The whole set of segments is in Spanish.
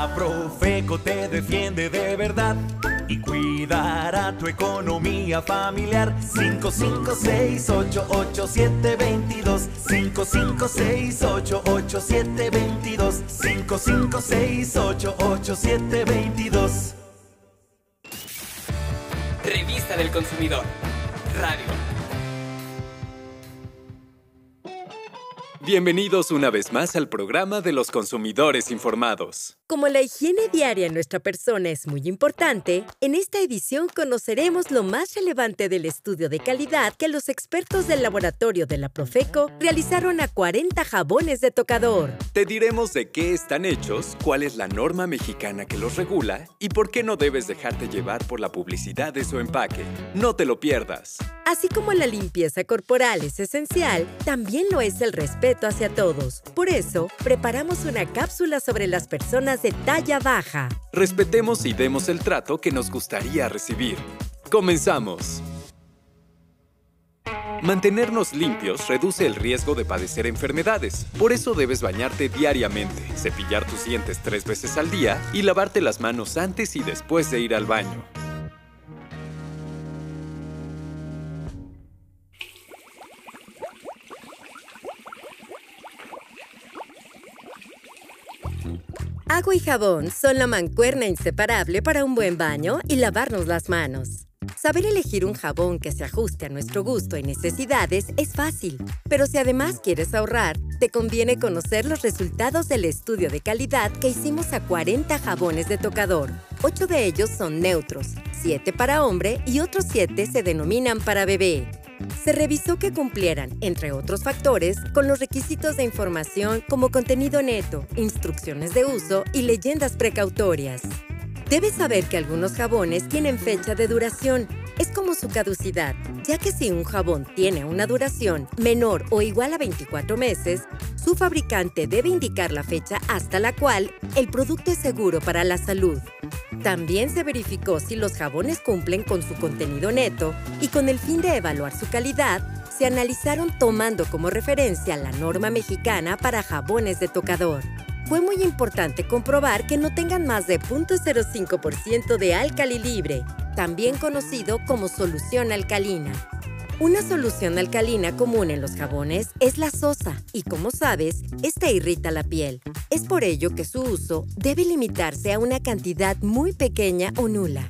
La Profeco te defiende de verdad y cuidará tu economía familiar. 55688722 55688722 55688722 Revista del Consumidor. Radio. Bienvenidos una vez más al programa de los consumidores informados. Como la higiene diaria en nuestra persona es muy importante, en esta edición conoceremos lo más relevante del estudio de calidad que los expertos del laboratorio de la Profeco realizaron a 40 jabones de tocador. Te diremos de qué están hechos, cuál es la norma mexicana que los regula y por qué no debes dejarte llevar por la publicidad de su empaque. No te lo pierdas. Así como la limpieza corporal es esencial, también lo es el respeto hacia todos. Por eso, preparamos una cápsula sobre las personas de talla baja. Respetemos y demos el trato que nos gustaría recibir. Comenzamos. Mantenernos limpios reduce el riesgo de padecer enfermedades. Por eso debes bañarte diariamente, cepillar tus dientes tres veces al día y lavarte las manos antes y después de ir al baño. Agua y jabón son la mancuerna inseparable para un buen baño y lavarnos las manos. Saber elegir un jabón que se ajuste a nuestro gusto y necesidades es fácil, pero si además quieres ahorrar, te conviene conocer los resultados del estudio de calidad que hicimos a 40 jabones de tocador. 8 de ellos son neutros, 7 para hombre y otros 7 se denominan para bebé. Se revisó que cumplieran, entre otros factores, con los requisitos de información como contenido neto, instrucciones de uso y leyendas precautorias. Debes saber que algunos jabones tienen fecha de duración. Es como su caducidad, ya que si un jabón tiene una duración menor o igual a 24 meses, su fabricante debe indicar la fecha hasta la cual el producto es seguro para la salud. También se verificó si los jabones cumplen con su contenido neto y con el fin de evaluar su calidad, se analizaron tomando como referencia la norma mexicana para jabones de tocador. Fue muy importante comprobar que no tengan más de 0.05% de álcali libre, también conocido como solución alcalina. Una solución alcalina común en los jabones es la sosa y como sabes, esta irrita la piel. Es por ello que su uso debe limitarse a una cantidad muy pequeña o nula.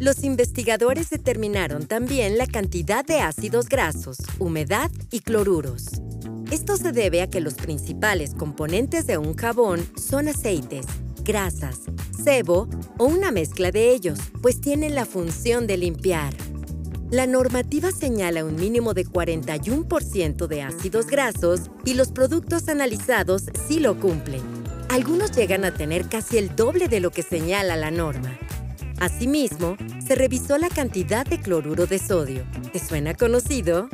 Los investigadores determinaron también la cantidad de ácidos grasos, humedad y cloruros. Esto se debe a que los principales componentes de un jabón son aceites, grasas, sebo o una mezcla de ellos, pues tienen la función de limpiar. La normativa señala un mínimo de 41% de ácidos grasos y los productos analizados sí lo cumplen. Algunos llegan a tener casi el doble de lo que señala la norma. Asimismo, se revisó la cantidad de cloruro de sodio. ¿Te suena conocido?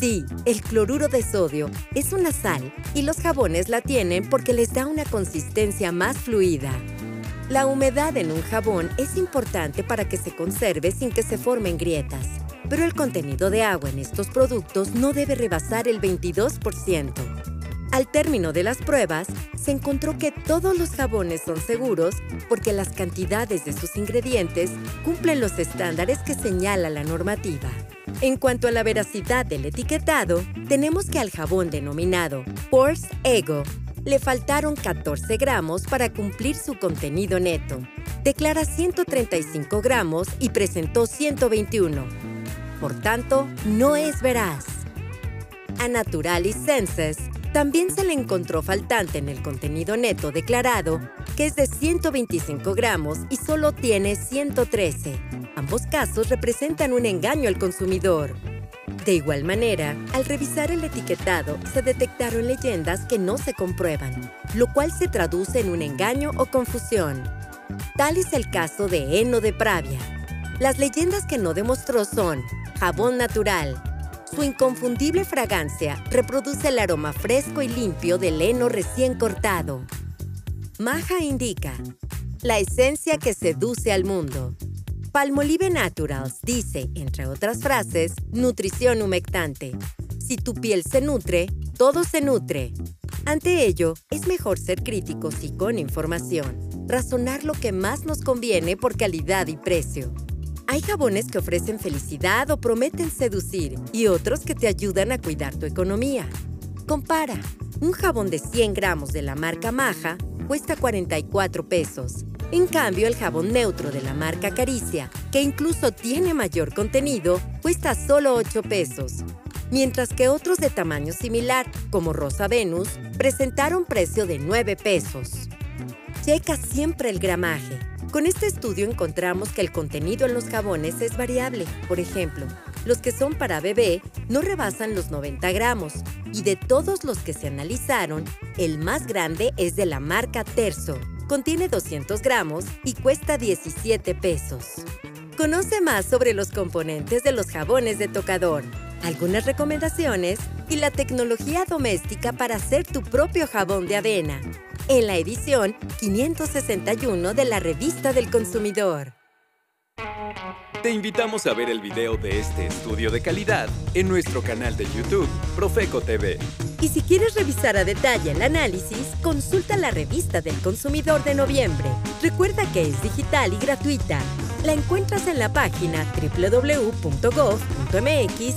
Sí, el cloruro de sodio es una sal y los jabones la tienen porque les da una consistencia más fluida. La humedad en un jabón es importante para que se conserve sin que se formen grietas pero el contenido de agua en estos productos no debe rebasar el 22%. Al término de las pruebas, se encontró que todos los jabones son seguros porque las cantidades de sus ingredientes cumplen los estándares que señala la normativa. En cuanto a la veracidad del etiquetado, tenemos que al jabón denominado Force Ego le faltaron 14 gramos para cumplir su contenido neto. Declara 135 gramos y presentó 121 por tanto, no es veraz. A Naturalis Senses también se le encontró faltante en el contenido neto declarado, que es de 125 gramos y solo tiene 113. Ambos casos representan un engaño al consumidor. De igual manera, al revisar el etiquetado, se detectaron leyendas que no se comprueban, lo cual se traduce en un engaño o confusión. Tal es el caso de Heno de Pravia. Las leyendas que no demostró son Jabón natural. Su inconfundible fragancia reproduce el aroma fresco y limpio del heno recién cortado. Maja indica la esencia que seduce al mundo. Palmolive Naturals dice, entre otras frases, nutrición humectante. Si tu piel se nutre, todo se nutre. Ante ello, es mejor ser críticos y con información. razonar lo que más nos conviene por calidad y precio. Hay jabones que ofrecen felicidad o prometen seducir y otros que te ayudan a cuidar tu economía. Compara. Un jabón de 100 gramos de la marca Maja cuesta 44 pesos. En cambio, el jabón neutro de la marca Caricia, que incluso tiene mayor contenido, cuesta solo 8 pesos. Mientras que otros de tamaño similar, como Rosa Venus, presentaron precio de 9 pesos. Checa siempre el gramaje. Con este estudio encontramos que el contenido en los jabones es variable. Por ejemplo, los que son para bebé no rebasan los 90 gramos y de todos los que se analizaron, el más grande es de la marca Terzo. Contiene 200 gramos y cuesta 17 pesos. Conoce más sobre los componentes de los jabones de tocador, algunas recomendaciones y la tecnología doméstica para hacer tu propio jabón de avena en la edición 561 de la Revista del Consumidor. Te invitamos a ver el video de este estudio de calidad en nuestro canal de YouTube, Profeco TV. Y si quieres revisar a detalle el análisis, consulta la Revista del Consumidor de noviembre. Recuerda que es digital y gratuita. La encuentras en la página www.gov.mx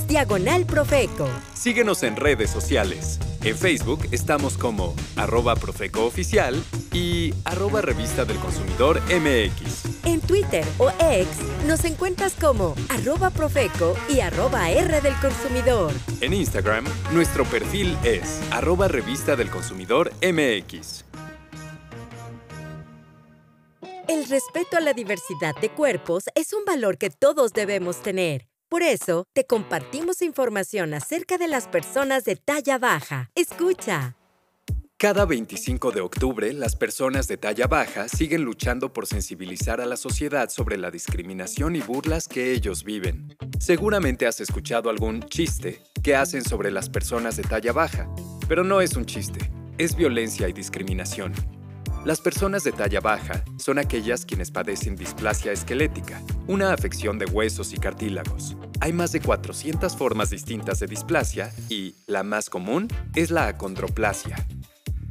diagonal Profeco. Síguenos en redes sociales. En Facebook estamos como arroba Profeco Oficial y arroba Revista del Consumidor MX. En Twitter o X nos encuentras como arroba Profeco y arroba R del Consumidor. En Instagram, nuestro perfil es arroba Revista del Consumidor MX. El respeto a la diversidad de cuerpos es un valor que todos debemos tener. Por eso, te compartimos información acerca de las personas de talla baja. Escucha. Cada 25 de octubre, las personas de talla baja siguen luchando por sensibilizar a la sociedad sobre la discriminación y burlas que ellos viven. Seguramente has escuchado algún chiste que hacen sobre las personas de talla baja, pero no es un chiste, es violencia y discriminación. Las personas de talla baja son aquellas quienes padecen displasia esquelética, una afección de huesos y cartílagos. Hay más de 400 formas distintas de displasia y, la más común, es la acondroplasia.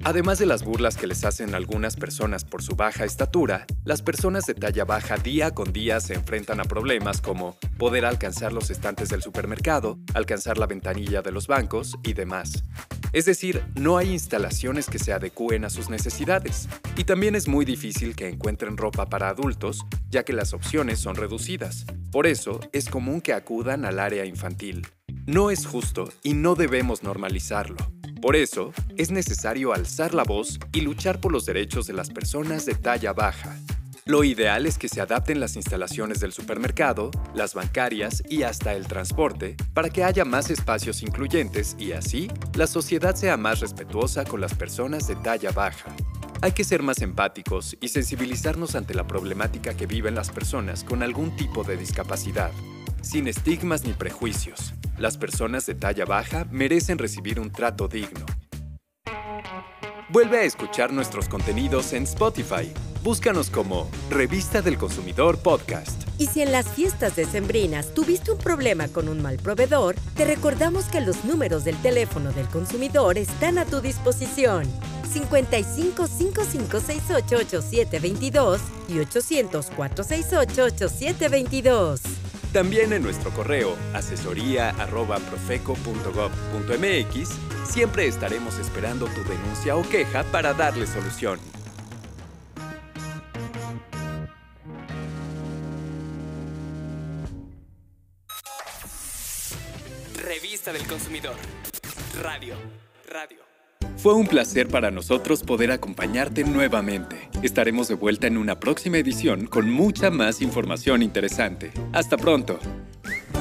Además de las burlas que les hacen algunas personas por su baja estatura, las personas de talla baja día con día se enfrentan a problemas como poder alcanzar los estantes del supermercado, alcanzar la ventanilla de los bancos y demás. Es decir, no hay instalaciones que se adecúen a sus necesidades. Y también es muy difícil que encuentren ropa para adultos, ya que las opciones son reducidas. Por eso, es común que acudan al área infantil. No es justo y no debemos normalizarlo. Por eso, es necesario alzar la voz y luchar por los derechos de las personas de talla baja. Lo ideal es que se adapten las instalaciones del supermercado, las bancarias y hasta el transporte para que haya más espacios incluyentes y así la sociedad sea más respetuosa con las personas de talla baja. Hay que ser más empáticos y sensibilizarnos ante la problemática que viven las personas con algún tipo de discapacidad, sin estigmas ni prejuicios. Las personas de talla baja merecen recibir un trato digno. Vuelve a escuchar nuestros contenidos en Spotify. Búscanos como Revista del Consumidor Podcast. Y si en las fiestas decembrinas tuviste un problema con un mal proveedor, te recordamos que los números del teléfono del consumidor están a tu disposición. 55 5568 8722 y 800 468 8722. También en nuestro correo asesoría@profeco.gov.mx siempre estaremos esperando tu denuncia o queja para darle solución. Revista del Consumidor. Radio. Radio. Fue un placer para nosotros poder acompañarte nuevamente. Estaremos de vuelta en una próxima edición con mucha más información interesante. Hasta pronto.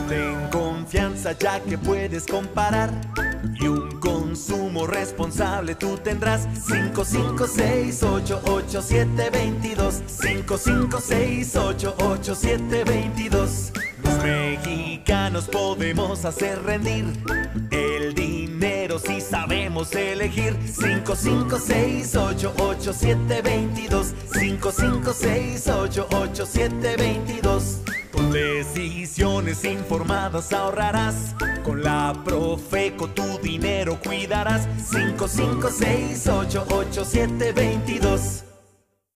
Ten confianza ya que puedes comparar y un consumo responsable tú tendrás 55688722 55688722 Los mexicanos podemos hacer rendir dinero si sabemos elegir 55688722 55688722 con decisiones informadas ahorrarás. Con la Profeco tu dinero cuidarás. 55688722